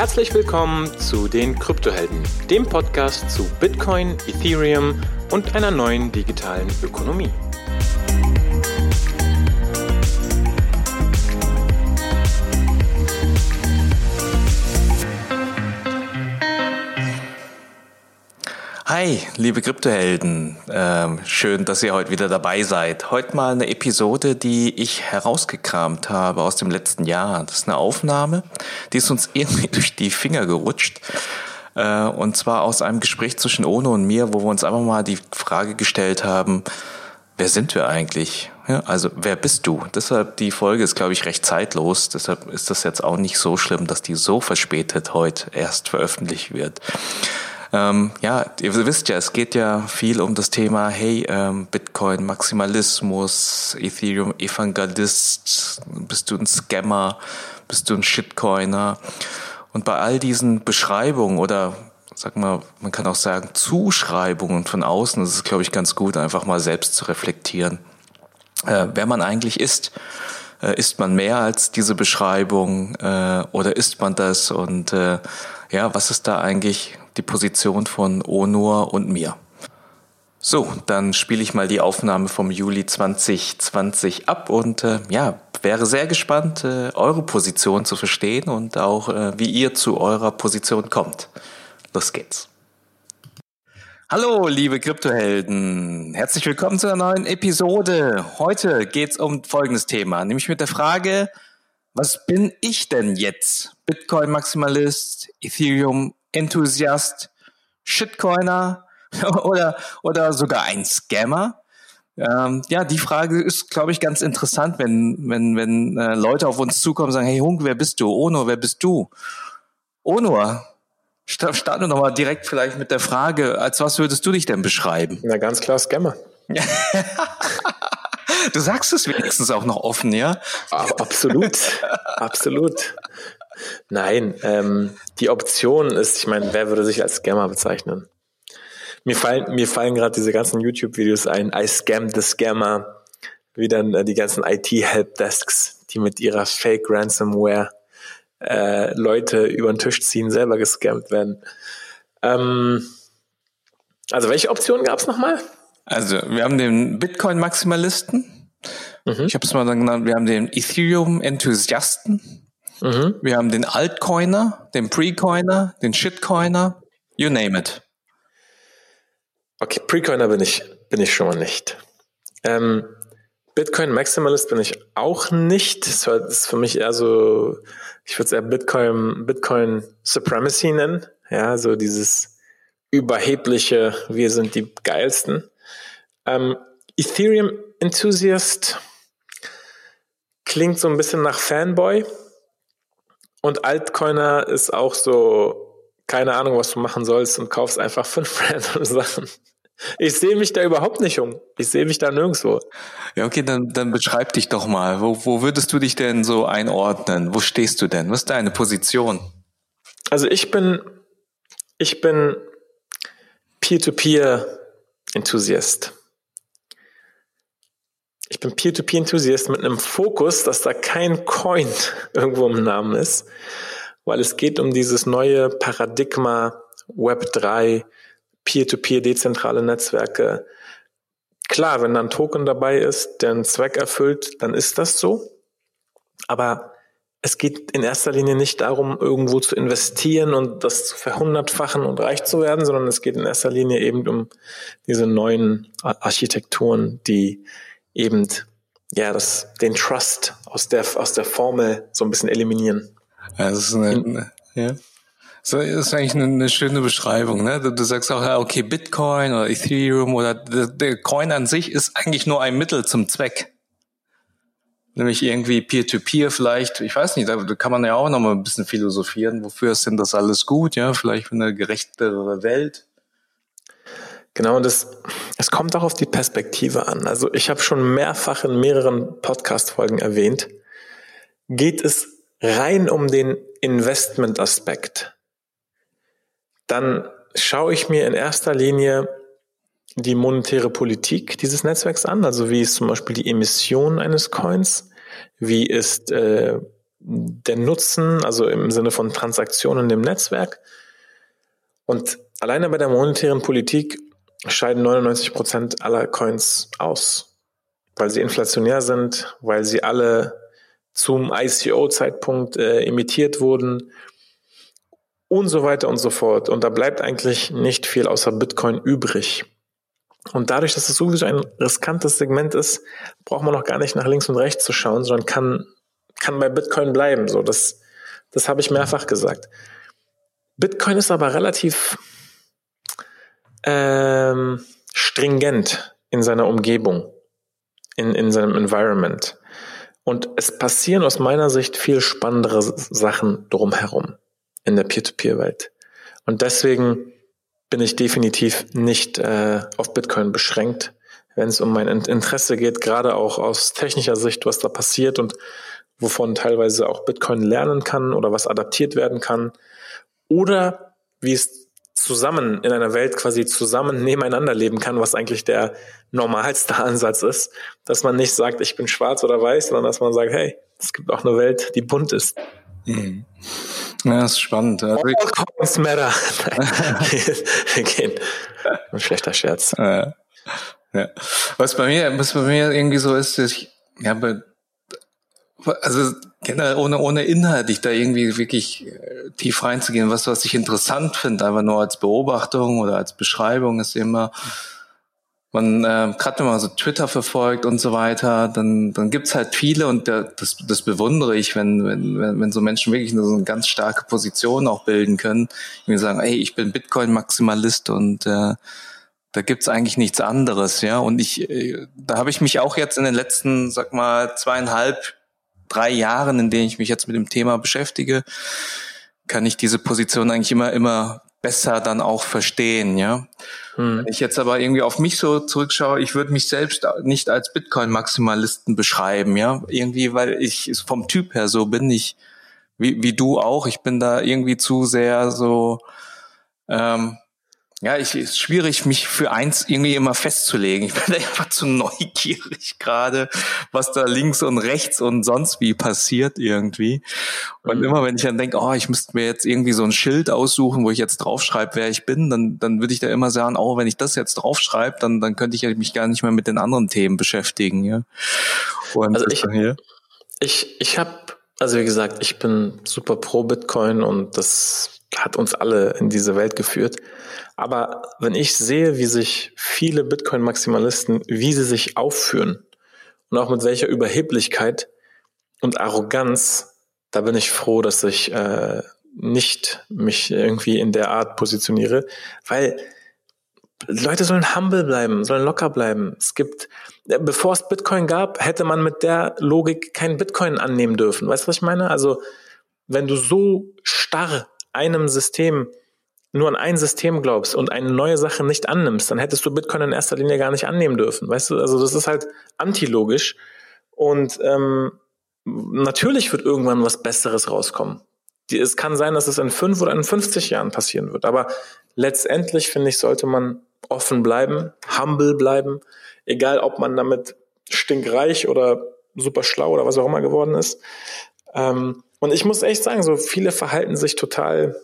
Herzlich willkommen zu den Kryptohelden, dem Podcast zu Bitcoin, Ethereum und einer neuen digitalen Ökonomie. Hi, liebe Kryptohelden. Ähm, schön, dass ihr heute wieder dabei seid. Heute mal eine Episode, die ich herausgekramt habe aus dem letzten Jahr. Das ist eine Aufnahme, die ist uns irgendwie durch die Finger gerutscht. Äh, und zwar aus einem Gespräch zwischen Ono und mir, wo wir uns einfach mal die Frage gestellt haben, wer sind wir eigentlich? Ja, also wer bist du? Deshalb die Folge ist, glaube ich, recht zeitlos. Deshalb ist das jetzt auch nicht so schlimm, dass die so verspätet heute erst veröffentlicht wird. Ähm, ja, ihr wisst ja, es geht ja viel um das Thema, hey, ähm, Bitcoin, Maximalismus, Ethereum, Evangelist, bist du ein Scammer, bist du ein Shitcoiner? Und bei all diesen Beschreibungen oder sag mal, man kann auch sagen Zuschreibungen von außen, das ist, glaube ich, ganz gut, einfach mal selbst zu reflektieren, äh, wer man eigentlich ist. Äh, ist man mehr als diese Beschreibung äh, oder ist man das? Und äh, ja, was ist da eigentlich die Position von Onur und mir. So, dann spiele ich mal die Aufnahme vom Juli 2020 ab und äh, ja, wäre sehr gespannt, äh, eure Position zu verstehen und auch, äh, wie ihr zu eurer Position kommt. Los geht's. Hallo, liebe Kryptohelden. Herzlich willkommen zu einer neuen Episode. Heute geht's um folgendes Thema, nämlich mit der Frage, was bin ich denn jetzt? Bitcoin-Maximalist, Ethereum Enthusiast, Shitcoiner oder, oder sogar ein Scammer? Ähm, ja, die Frage ist, glaube ich, ganz interessant, wenn, wenn, wenn äh, Leute auf uns zukommen und sagen, hey Hunk, wer bist du? Ono, wer bist du? Ono, starten wir doch mal direkt vielleicht mit der Frage, als was würdest du dich denn beschreiben? Na, ganz klar Scammer. du sagst es wenigstens auch noch offen, ja? Absolut, absolut. Nein, ähm, die Option ist, ich meine, wer würde sich als Scammer bezeichnen? Mir fallen, mir fallen gerade diese ganzen YouTube-Videos ein, I scam the Scammer, wie dann äh, die ganzen IT-Helpdesks, die mit ihrer Fake-Ransomware äh, Leute über den Tisch ziehen, selber gescammt werden. Ähm, also welche Optionen gab es nochmal? Also wir haben den Bitcoin-Maximalisten. Mhm. Ich habe es mal dann genannt, wir haben den Ethereum-Enthusiasten. Mhm. Wir haben den Altcoiner, den Precoiner, den Shitcoiner, you name it. Okay, Precoiner bin ich, bin ich schon mal nicht. Ähm, Bitcoin Maximalist bin ich auch nicht. Das ist für mich eher so, ich würde es eher Bitcoin, Bitcoin Supremacy nennen. Ja, so dieses überhebliche, wir sind die geilsten. Ähm, Ethereum Enthusiast klingt so ein bisschen nach Fanboy. Und Altcoiner ist auch so, keine Ahnung, was du machen sollst und kaufst einfach fünf random Sachen. Ich sehe mich da überhaupt nicht um. Ich sehe mich da nirgendwo. Ja, okay, dann, dann beschreib dich doch mal. Wo, wo würdest du dich denn so einordnen? Wo stehst du denn? Was ist deine Position? Also ich bin, ich bin Peer-to-Peer-Enthusiast. Ich bin Peer-to-Peer-Enthusiast mit einem Fokus, dass da kein Coin irgendwo im Namen ist, weil es geht um dieses neue Paradigma Web 3, Peer-to-Peer, dezentrale Netzwerke. Klar, wenn da ein Token dabei ist, der einen Zweck erfüllt, dann ist das so. Aber es geht in erster Linie nicht darum, irgendwo zu investieren und das zu verhundertfachen und reich zu werden, sondern es geht in erster Linie eben um diese neuen Architekturen, die eben ja das den Trust aus der aus der Formel so ein bisschen eliminieren. Ja, das ist eine, eine ja. So, das ist eigentlich eine, eine schöne Beschreibung. Ne? Du, du, sagst auch, okay, Bitcoin oder Ethereum oder der, der Coin an sich ist eigentlich nur ein Mittel zum Zweck. Nämlich irgendwie Peer-to-Peer -Peer vielleicht, ich weiß nicht, da kann man ja auch noch mal ein bisschen philosophieren. Wofür ist denn das alles gut? Ja, vielleicht für eine gerechtere Welt. Genau, und das, es kommt auch auf die Perspektive an. Also ich habe schon mehrfach in mehreren Podcast-Folgen erwähnt, geht es rein um den Investment-Aspekt, dann schaue ich mir in erster Linie die monetäre Politik dieses Netzwerks an, also wie ist zum Beispiel die Emission eines Coins, wie ist äh, der Nutzen, also im Sinne von Transaktionen im Netzwerk. Und alleine bei der monetären Politik scheiden 99 Prozent aller Coins aus, weil sie inflationär sind, weil sie alle zum ICO-Zeitpunkt äh, emittiert wurden und so weiter und so fort. Und da bleibt eigentlich nicht viel außer Bitcoin übrig. Und dadurch, dass es sowieso ein riskantes Segment ist, braucht man noch gar nicht nach links und rechts zu schauen, sondern kann, kann bei Bitcoin bleiben. So, das, das habe ich mehrfach gesagt. Bitcoin ist aber relativ ähm, stringent in seiner Umgebung, in, in seinem Environment. Und es passieren aus meiner Sicht viel spannendere Sachen drumherum in der Peer-to-Peer-Welt. Und deswegen bin ich definitiv nicht äh, auf Bitcoin beschränkt, wenn es um mein Interesse geht, gerade auch aus technischer Sicht, was da passiert und wovon teilweise auch Bitcoin lernen kann oder was adaptiert werden kann. Oder wie es zusammen in einer Welt quasi zusammen nebeneinander leben kann, was eigentlich der normalste Ansatz ist, dass man nicht sagt, ich bin schwarz oder weiß, sondern dass man sagt, hey, es gibt auch eine Welt, die bunt ist. Mhm. Ja, das ist spannend. All coins matter. Ein schlechter Scherz. Ja. ja. Was bei mir, was bei mir irgendwie so ist, ich habe also generell ohne, ohne inhaltlich da irgendwie wirklich äh, tief reinzugehen, was, was ich interessant finde, einfach nur als Beobachtung oder als Beschreibung ist immer, man, äh, gerade wenn man so Twitter verfolgt und so weiter, dann, dann gibt's halt viele und der, das, das bewundere ich, wenn, wenn, wenn so Menschen wirklich so eine ganz starke Position auch bilden können, die sagen, ey, ich bin Bitcoin-Maximalist und äh, da gibt's eigentlich nichts anderes, ja. Und ich, äh, da habe ich mich auch jetzt in den letzten, sag mal, zweieinhalb, drei Jahren, in denen ich mich jetzt mit dem Thema beschäftige, kann ich diese Position eigentlich immer, immer besser dann auch verstehen, ja. Hm. Wenn ich jetzt aber irgendwie auf mich so zurückschaue, ich würde mich selbst nicht als Bitcoin-Maximalisten beschreiben, ja. Irgendwie, weil ich vom Typ her so bin, ich, wie, wie du auch, ich bin da irgendwie zu sehr so, ähm, ja, ich ist schwierig, mich für eins irgendwie immer festzulegen. Ich bin einfach zu neugierig gerade, was da links und rechts und sonst wie passiert irgendwie. Und mhm. immer wenn ich dann denke, oh, ich müsste mir jetzt irgendwie so ein Schild aussuchen, wo ich jetzt draufschreibe, wer ich bin, dann, dann würde ich da immer sagen, oh, wenn ich das jetzt draufschreibe, dann, dann könnte ich mich gar nicht mehr mit den anderen Themen beschäftigen. Ja. Und also ich, ich, ich habe, also wie gesagt, ich bin super pro Bitcoin und das hat uns alle in diese Welt geführt. Aber wenn ich sehe, wie sich viele Bitcoin-Maximalisten, wie sie sich aufführen und auch mit welcher Überheblichkeit und Arroganz, da bin ich froh, dass ich äh, nicht mich irgendwie in der Art positioniere, weil Leute sollen humble bleiben, sollen locker bleiben. Es gibt, äh, bevor es Bitcoin gab, hätte man mit der Logik kein Bitcoin annehmen dürfen. Weißt du, was ich meine? Also, wenn du so starr einem System nur an ein System glaubst und eine neue Sache nicht annimmst, dann hättest du Bitcoin in erster Linie gar nicht annehmen dürfen. Weißt du, also das ist halt antilogisch. Und ähm, natürlich wird irgendwann was Besseres rauskommen. Es kann sein, dass es in fünf oder in 50 Jahren passieren wird. Aber letztendlich, finde ich, sollte man offen bleiben, humble bleiben, egal ob man damit stinkreich oder super schlau oder was auch immer geworden ist. Ähm, und ich muss echt sagen, so viele verhalten sich total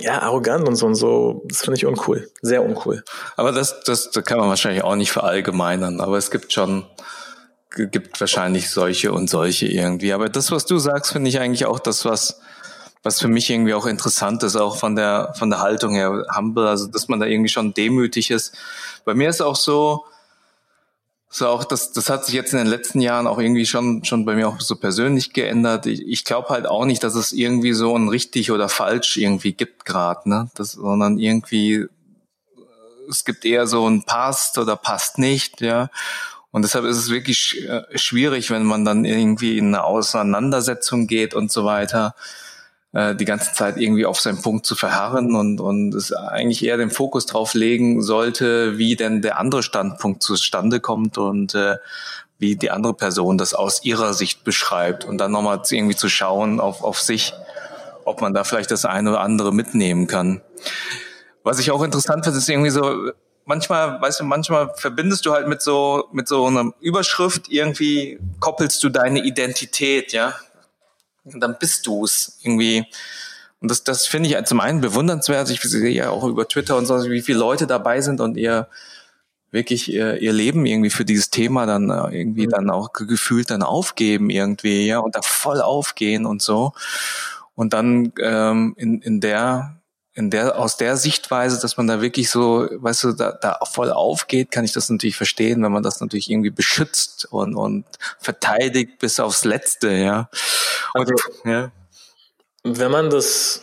ja, arrogant und so und so, das finde ich uncool. Sehr uncool. Aber das, das, kann man wahrscheinlich auch nicht verallgemeinern, aber es gibt schon, gibt wahrscheinlich solche und solche irgendwie. Aber das, was du sagst, finde ich eigentlich auch das, was, was für mich irgendwie auch interessant ist, auch von der, von der Haltung her, humble, also, dass man da irgendwie schon demütig ist. Bei mir ist auch so, so auch das, das hat sich jetzt in den letzten Jahren auch irgendwie schon, schon bei mir auch so persönlich geändert. Ich, ich glaube halt auch nicht, dass es irgendwie so ein richtig oder falsch irgendwie gibt gerade, ne? Das, sondern irgendwie es gibt eher so ein passt oder passt nicht, ja. Und deshalb ist es wirklich äh, schwierig, wenn man dann irgendwie in eine Auseinandersetzung geht und so weiter äh, die ganze Zeit irgendwie auf seinen Punkt zu verharren und, und es eigentlich eher den Fokus drauf legen sollte, wie denn der andere Standpunkt zustande kommt und äh, wie die andere Person das aus ihrer Sicht beschreibt und dann nochmal irgendwie zu schauen auf, auf sich, ob man da vielleicht das eine oder andere mitnehmen kann. Was ich auch interessant finde, ist irgendwie so, manchmal, weißt du, manchmal verbindest du halt mit so, mit so einer Überschrift irgendwie koppelst du deine Identität, ja dann bist du es irgendwie. Und das, das finde ich zum einen bewundernswert. Ich sehe ja auch über Twitter und so, wie viele Leute dabei sind und ihr wirklich ihr, ihr Leben irgendwie für dieses Thema dann äh, irgendwie mhm. dann auch gefühlt dann aufgeben irgendwie, ja, und da voll aufgehen und so. Und dann ähm, in, in der in der, aus der Sichtweise, dass man da wirklich so, weißt du, da, da voll aufgeht, kann ich das natürlich verstehen, wenn man das natürlich irgendwie beschützt und, und verteidigt bis aufs Letzte, ja. Und, also, ja. Wenn man das,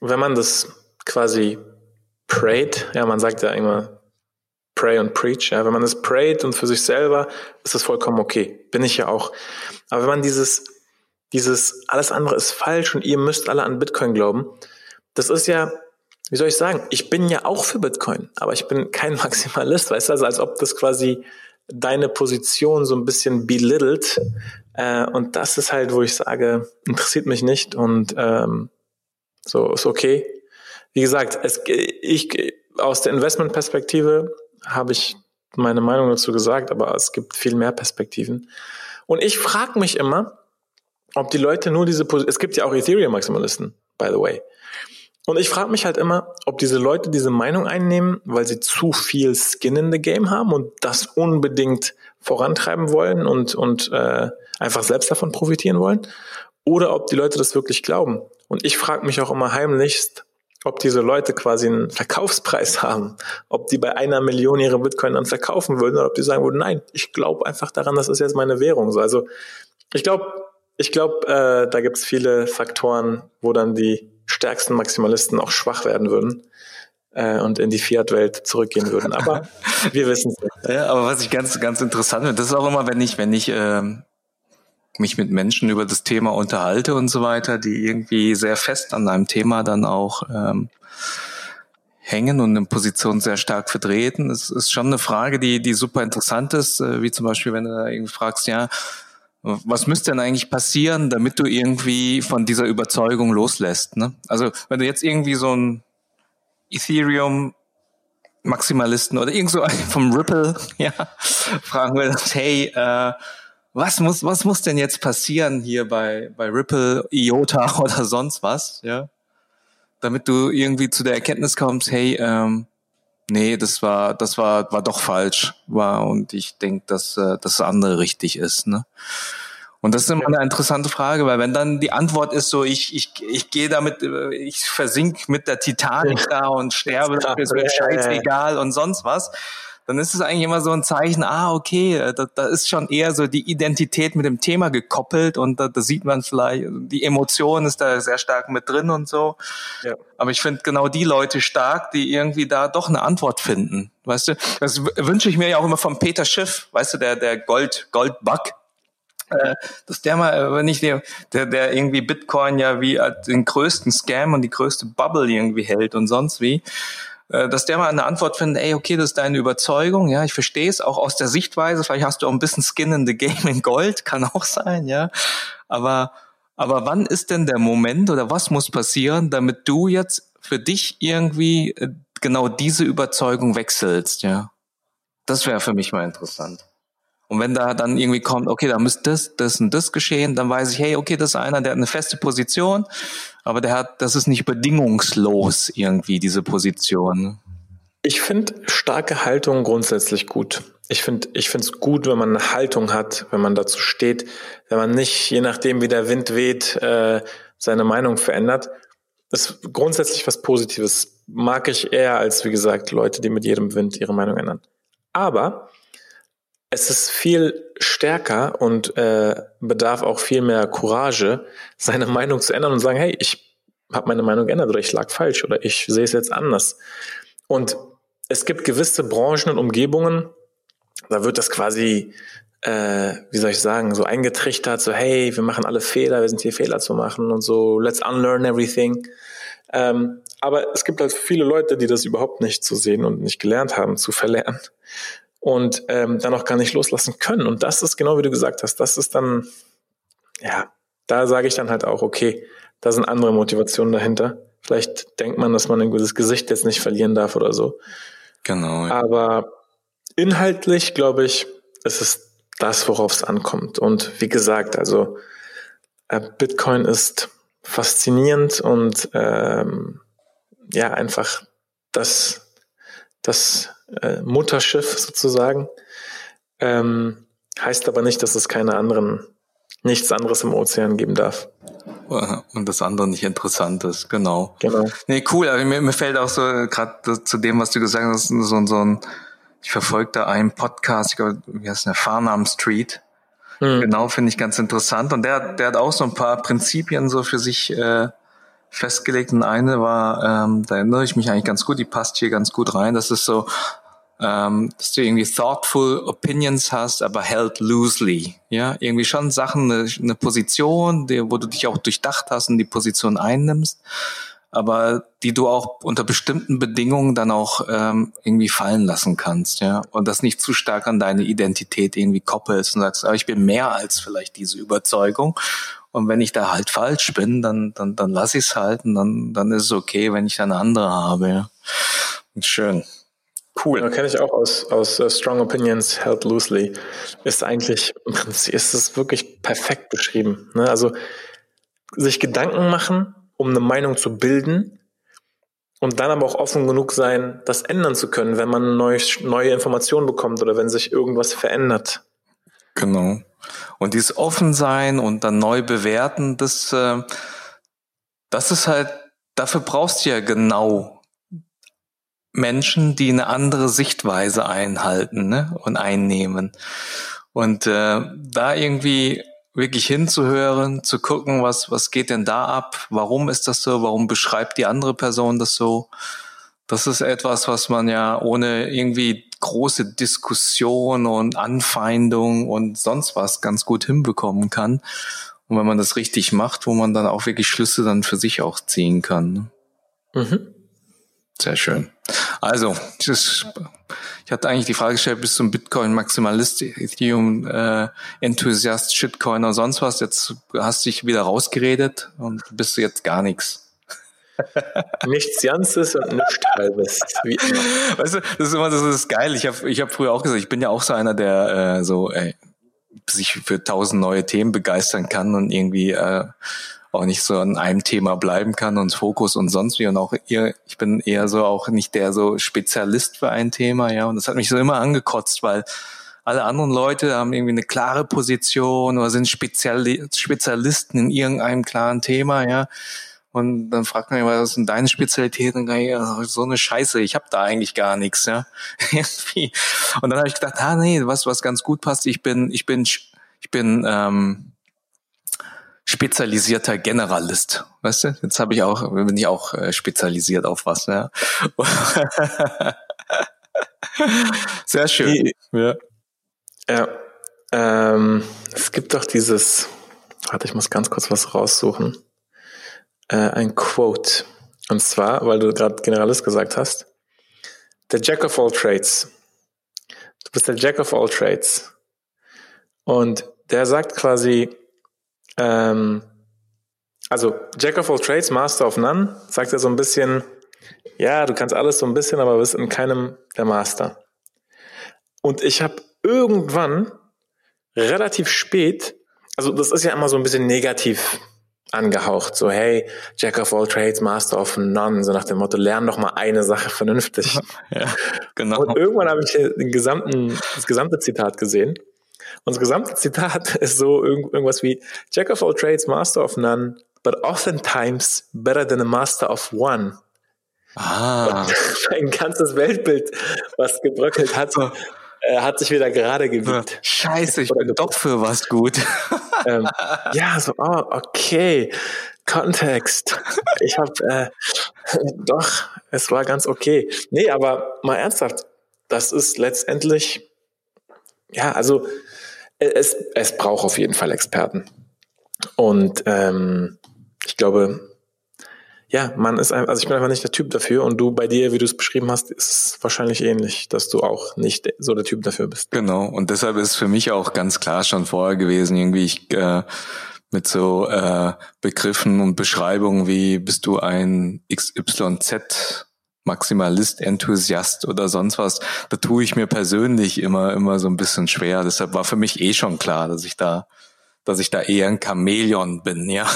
wenn man das quasi prayt, ja, man sagt ja immer pray und preach, ja, wenn man das prayt und für sich selber, ist das vollkommen okay. Bin ich ja auch. Aber wenn man dieses, dieses, alles andere ist falsch und ihr müsst alle an Bitcoin glauben, das ist ja, wie soll ich sagen, ich bin ja auch für Bitcoin, aber ich bin kein Maximalist, weißt du, also als ob das quasi deine Position so ein bisschen belittelt. Äh, und das ist halt, wo ich sage, interessiert mich nicht und ähm, so ist okay. Wie gesagt, es, ich aus der Investmentperspektive habe ich meine Meinung dazu gesagt, aber es gibt viel mehr Perspektiven. Und ich frage mich immer, ob die Leute nur diese, es gibt ja auch Ethereum-Maximalisten, by the way. Und ich frage mich halt immer, ob diese Leute diese Meinung einnehmen, weil sie zu viel Skin in the Game haben und das unbedingt vorantreiben wollen und, und äh, einfach selbst davon profitieren wollen, oder ob die Leute das wirklich glauben. Und ich frage mich auch immer heimlichst, ob diese Leute quasi einen Verkaufspreis haben, ob die bei einer Million ihre Bitcoin dann verkaufen würden oder ob die sagen würden, nein, ich glaube einfach daran, das ist jetzt meine Währung. So, also ich glaube, ich glaube, äh, da gibt es viele Faktoren, wo dann die stärksten Maximalisten auch schwach werden würden äh, und in die Fiat-Welt zurückgehen würden. Aber wir wissen es nicht. Ja, aber was ich ganz, ganz interessant finde, das ist auch immer, wenn ich, wenn ich ähm, mich mit Menschen über das Thema unterhalte und so weiter, die irgendwie sehr fest an einem Thema dann auch ähm, hängen und eine Position sehr stark vertreten. Es ist schon eine Frage, die, die super interessant ist, äh, wie zum Beispiel, wenn du da irgendwie fragst, ja, was müsste denn eigentlich passieren, damit du irgendwie von dieser Überzeugung loslässt? Ne? Also wenn du jetzt irgendwie so ein Ethereum Maximalisten oder irgend so vom Ripple ja, fragen willst, hey, äh, was muss, was muss denn jetzt passieren hier bei, bei Ripple, IOTA oder sonst was, ja? Damit du irgendwie zu der Erkenntnis kommst, hey, ähm, nee, das war, das war, war doch falsch, war und ich denke, dass äh, das andere richtig ist. Ne? Und das ist immer eine interessante Frage, weil wenn dann die Antwort ist so, ich, ich, ich gehe damit, äh, ich versink mit der Titanic da und sterbe, es wird scheißegal und sonst was, dann ist es eigentlich immer so ein Zeichen, ah, okay, äh, da, da ist schon eher so die Identität mit dem Thema gekoppelt und da, da sieht man vielleicht, die Emotion ist da sehr stark mit drin und so. Ja. Aber ich finde genau die Leute stark, die irgendwie da doch eine Antwort finden. Weißt du, das wünsche ich mir ja auch immer vom Peter Schiff, weißt du, der, der Gold, Goldbug, äh, dass der mal, äh, wenn ich der, der, irgendwie Bitcoin ja wie den größten Scam und die größte Bubble irgendwie hält und sonst wie, dass der mal eine Antwort findet, ey, okay, das ist deine Überzeugung, ja, ich verstehe es, auch aus der Sichtweise, vielleicht hast du auch ein bisschen Skin in the Game in Gold, kann auch sein, ja, aber, aber wann ist denn der Moment oder was muss passieren, damit du jetzt für dich irgendwie äh, genau diese Überzeugung wechselst, ja? Das wäre für mich mal interessant. Und wenn da dann irgendwie kommt, okay, da müsste das, das und das geschehen, dann weiß ich, hey, okay, das ist einer, der hat eine feste Position, aber der hat, das ist nicht bedingungslos irgendwie, diese Position. Ich finde starke Haltung grundsätzlich gut. Ich finde, ich finde es gut, wenn man eine Haltung hat, wenn man dazu steht, wenn man nicht, je nachdem wie der Wind weht, äh, seine Meinung verändert. Das ist grundsätzlich was Positives. Mag ich eher als, wie gesagt, Leute, die mit jedem Wind ihre Meinung ändern. Aber es ist viel stärker und äh, bedarf auch viel mehr Courage, seine Meinung zu ändern und sagen, hey, ich habe meine Meinung geändert oder ich lag falsch oder ich sehe es jetzt anders. Und es gibt gewisse Branchen und Umgebungen, da wird das quasi, äh, wie soll ich sagen, so eingetrichtert, so hey, wir machen alle Fehler, wir sind hier Fehler zu machen und so, let's unlearn everything. Ähm, aber es gibt halt viele Leute, die das überhaupt nicht zu sehen und nicht gelernt haben, zu verlernen und ähm, dann auch gar nicht loslassen können. Und das ist genau wie du gesagt hast, das ist dann, ja, da sage ich dann halt auch, okay, da sind andere Motivationen dahinter. Vielleicht denkt man, dass man ein gutes Gesicht jetzt nicht verlieren darf oder so. Genau. Aber inhaltlich, glaube ich, ist es das, worauf es ankommt. Und wie gesagt, also äh, Bitcoin ist faszinierend und ähm, ja, einfach das, das äh, Mutterschiff sozusagen. Ähm, heißt aber nicht, dass es keine anderen, nichts anderes im Ozean geben darf. Und das andere nicht interessant ist, genau. Genau. Nee, cool. Also mir, mir fällt auch so, gerade zu dem, was du gesagt hast, so, so ein, ich verfolge da einen Podcast, ich glaube, wie heißt der, Farnham Street. Mhm. Genau, finde ich ganz interessant. Und der, der hat auch so ein paar Prinzipien so für sich äh, festgelegt. Und eine war, ähm, da erinnere ich mich eigentlich ganz gut, die passt hier ganz gut rein. Das ist so, ähm, dass du irgendwie thoughtful opinions hast, aber held loosely. Ja, irgendwie schon Sachen, eine, eine Position, die, wo du dich auch durchdacht hast und die Position einnimmst, aber die du auch unter bestimmten Bedingungen dann auch ähm, irgendwie fallen lassen kannst, ja. Und das nicht zu stark an deine Identität irgendwie koppelst und sagst, aber ich bin mehr als vielleicht diese Überzeugung. Und wenn ich da halt falsch bin, dann, dann, dann lass ich es halt und dann, dann ist es okay, wenn ich da eine andere habe, ja. Schön. Cool. Ja, kenne ich auch aus, aus uh, Strong Opinions Held Loosely. Ist eigentlich, im Prinzip ist es wirklich perfekt beschrieben. Ne? Also sich Gedanken machen, um eine Meinung zu bilden und dann aber auch offen genug sein, das ändern zu können, wenn man neue, neue Informationen bekommt oder wenn sich irgendwas verändert. Genau. Und dieses Offensein und dann neu bewerten, das, äh, das ist halt, dafür brauchst du ja genau Menschen, die eine andere Sichtweise einhalten ne, und einnehmen. Und äh, da irgendwie wirklich hinzuhören, zu gucken, was, was geht denn da ab, warum ist das so, warum beschreibt die andere Person das so. Das ist etwas, was man ja ohne irgendwie große Diskussion und Anfeindung und sonst was ganz gut hinbekommen kann. Und wenn man das richtig macht, wo man dann auch wirklich Schlüsse dann für sich auch ziehen kann. Ne? Mhm. Sehr schön. Also, ich hatte eigentlich die Frage gestellt, bist du ein Bitcoin-Maximalist, Ethereum, äh, Enthusiast, Shitcoin oder sonst was? Jetzt hast du dich wieder rausgeredet und bist du jetzt gar nichts. nichts Ganzes und nichts Halbes. Weißt du, das ist immer das ist geil. Ich habe ich hab früher auch gesagt, ich bin ja auch so einer, der äh, so ey, sich für tausend neue Themen begeistern kann und irgendwie äh, auch nicht so an einem Thema bleiben kann und Fokus und sonst wie und auch eher, ich bin eher so auch nicht der so Spezialist für ein Thema, ja, und das hat mich so immer angekotzt, weil alle anderen Leute haben irgendwie eine klare Position oder sind Speziali Spezialisten in irgendeinem klaren Thema, ja. Und dann fragt man mich, was ist denn deine Spezialität? Dann ich, so eine Scheiße, ich habe da eigentlich gar nichts, ja. Und dann habe ich gedacht, ah nee, was was ganz gut passt, ich bin ich bin ich bin ähm, spezialisierter Generalist. Weißt du? Jetzt habe ich auch, bin ich auch äh, spezialisiert auf was, ja. Sehr schön. Ja. ja. Ähm, es gibt doch dieses, warte, ich muss ganz kurz was raussuchen. Äh, ein Quote. Und zwar, weil du gerade Generalist gesagt hast. Der Jack of all trades. Du bist der Jack of all trades. Und der sagt quasi, ähm, also Jack of all trades, Master of none, sagt er so ein bisschen, ja, du kannst alles so ein bisschen, aber bist in keinem der Master. Und ich habe irgendwann relativ spät, also das ist ja immer so ein bisschen negativ angehaucht, so hey, Jack of all trades, Master of none, so nach dem Motto, lern doch mal eine Sache vernünftig. Ja, genau. Und irgendwann habe ich den gesamten, das gesamte Zitat gesehen unser gesamte Zitat ist so irgendwas wie Jack of all trades, master of none, but oftentimes better than a master of one. Ah. mein ganzes Weltbild, was gebröckelt hat, äh, hat sich wieder gerade gewiegt. Scheiße, ich bin doch für was gut. ähm, ja, so, oh, okay. Kontext. Ich habe äh, doch, es war ganz okay. Nee, aber mal ernsthaft, das ist letztendlich, ja, also es, es braucht auf jeden Fall Experten. Und ähm, ich glaube, ja, man ist einfach, also ich bin einfach nicht der Typ dafür und du bei dir, wie du es beschrieben hast, ist es wahrscheinlich ähnlich, dass du auch nicht so der Typ dafür bist. Genau, und deshalb ist für mich auch ganz klar schon vorher gewesen, irgendwie ich äh, mit so äh, Begriffen und Beschreibungen wie bist du ein XYZ Maximalist, Enthusiast oder sonst was, da tue ich mir persönlich immer, immer so ein bisschen schwer. Deshalb war für mich eh schon klar, dass ich da dass ich da eher ein Chamäleon bin, ja.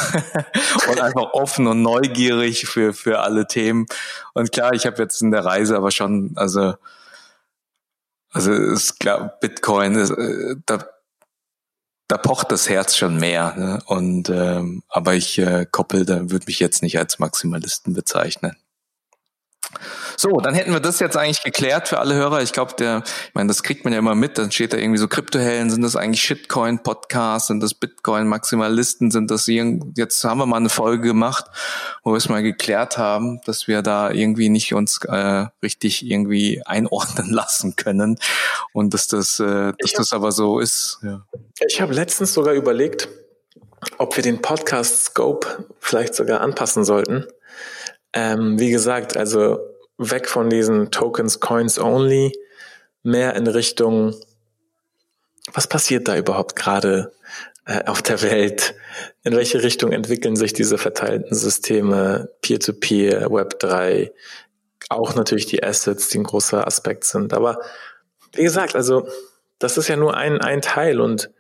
und einfach offen und neugierig für, für alle Themen. Und klar, ich habe jetzt in der Reise aber schon, also, also ist klar, Bitcoin ist, äh, da, da pocht das Herz schon mehr. Ne? Und ähm, aber ich äh, koppel, da würde mich jetzt nicht als Maximalisten bezeichnen. So, dann hätten wir das jetzt eigentlich geklärt für alle Hörer. Ich glaube, der, ich meine, das kriegt man ja immer mit. Dann steht da irgendwie so Kryptohellen, sind das eigentlich Shitcoin-Podcasts, sind das Bitcoin-Maximalisten, sind das irgendwie, jetzt haben wir mal eine Folge gemacht, wo wir es mal geklärt haben, dass wir da irgendwie nicht uns äh, richtig irgendwie einordnen lassen können und dass das, äh, dass hab, das aber so ist. Ja. Ich habe letztens sogar überlegt, ob wir den Podcast Scope vielleicht sogar anpassen sollten. Ähm, wie gesagt, also weg von diesen Tokens, Coins only, mehr in Richtung, was passiert da überhaupt gerade äh, auf der Welt? In welche Richtung entwickeln sich diese verteilten Systeme, Peer-to-Peer, Web3, auch natürlich die Assets, die ein großer Aspekt sind. Aber wie gesagt, also das ist ja nur ein, ein Teil und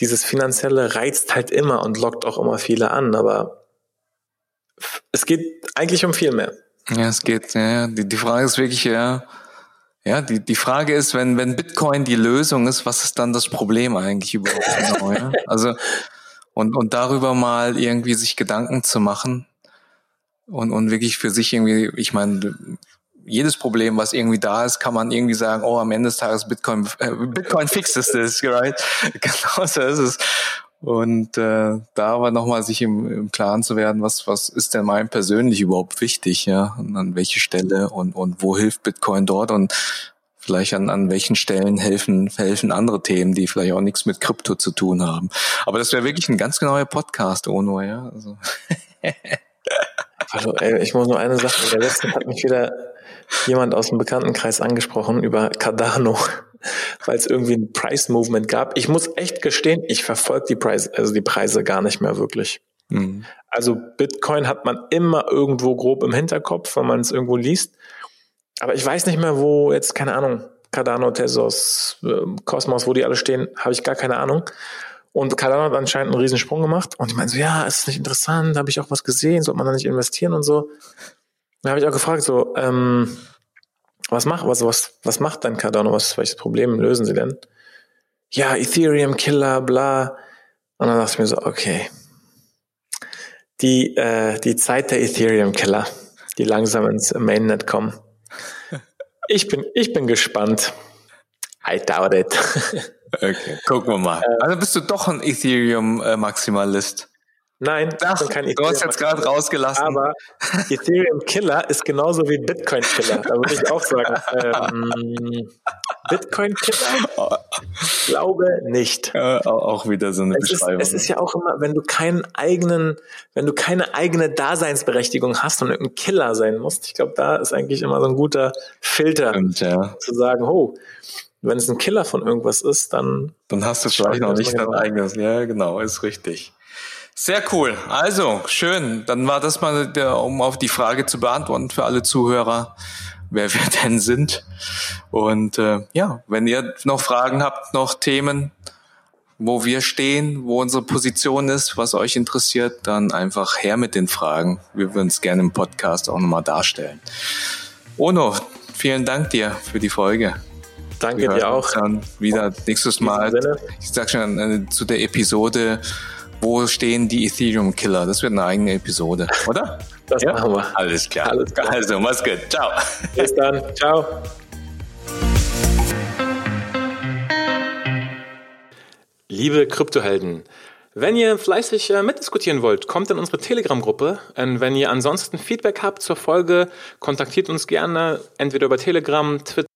dieses Finanzielle reizt halt immer und lockt auch immer viele an, aber es geht eigentlich um viel mehr. Ja, es geht, ja, die, die Frage ist wirklich, ja, ja, die, die Frage ist, wenn, wenn Bitcoin die Lösung ist, was ist dann das Problem eigentlich überhaupt genau, ja? Also, und, und darüber mal irgendwie sich Gedanken zu machen und, und wirklich für sich irgendwie, ich meine, jedes Problem, was irgendwie da ist, kann man irgendwie sagen, oh, am Ende des Tages Bitcoin, äh, Bitcoin fixes this, right? Genau so ist es. Und äh, da aber nochmal sich im, im Klaren zu werden, was, was ist denn mein persönlich überhaupt wichtig, ja, und an welche Stelle und, und wo hilft Bitcoin dort und vielleicht an, an welchen Stellen helfen, helfen andere Themen, die vielleicht auch nichts mit Krypto zu tun haben. Aber das wäre wirklich ein ganz genauer Podcast, Ono, ja. Also. also, ey, ich muss nur eine Sache, der letzte hat mich wieder jemand aus dem Bekanntenkreis angesprochen über Cardano weil es irgendwie ein Price Movement gab. Ich muss echt gestehen, ich verfolge die Preise, also die Preise gar nicht mehr wirklich. Mhm. Also Bitcoin hat man immer irgendwo grob im Hinterkopf, wenn man es irgendwo liest. Aber ich weiß nicht mehr, wo jetzt, keine Ahnung, Cardano, Tesos, Cosmos, ähm, wo die alle stehen, habe ich gar keine Ahnung. Und Cardano hat anscheinend einen riesen Sprung gemacht. Und ich meine so, ja, ist nicht interessant? Habe ich auch was gesehen? Sollte man da nicht investieren und so? Da habe ich auch gefragt, so, ähm, was macht, was, was, was macht dann Cardano? Was, welches Problem lösen sie denn? Ja, Ethereum Killer, bla. Und dann dachte ich mir so, okay. Die, äh, die Zeit der Ethereum Killer, die langsam ins Mainnet kommen. Ich bin, ich bin gespannt. I doubt it. okay, gucken wir mal. Äh, also bist du doch ein Ethereum-Maximalist. Nein, Ach, du hast jetzt gerade rausgelassen. Aber Ethereum Killer ist genauso wie Bitcoin Killer. Da würde ich auch sagen. Ähm, Bitcoin Killer? Glaube nicht. Äh, auch wieder so eine es Beschreibung. Ist, es ist ja auch immer, wenn du keinen eigenen, wenn du keine eigene Daseinsberechtigung hast und ein Killer sein musst, ich glaube, da ist eigentlich immer so ein guter Filter Stimmt, ja. zu sagen, oh, wenn es ein Killer von irgendwas ist, dann. Dann hast du vielleicht noch nicht dein genau. eigenes. Ja, genau, ist richtig. Sehr cool. Also, schön. Dann war das mal, der, um auf die Frage zu beantworten für alle Zuhörer, wer wir denn sind. Und äh, ja, wenn ihr noch Fragen habt, noch Themen, wo wir stehen, wo unsere Position ist, was euch interessiert, dann einfach her mit den Fragen. Wir würden es gerne im Podcast auch nochmal darstellen. Ono, vielen Dank dir für die Folge. Danke dir auch. Dann wieder nächstes Mal. Ich sag schon äh, zu der Episode wo stehen die Ethereum Killer? Das wird eine eigene Episode, oder? Das ja? machen wir. Alles klar. Alles klar. Also, mach's gut. Ciao. Bis dann. Ciao. Liebe Kryptohelden, wenn ihr fleißig äh, mitdiskutieren wollt, kommt in unsere Telegram-Gruppe. Und wenn ihr ansonsten Feedback habt zur Folge, kontaktiert uns gerne entweder über Telegram, Twitter,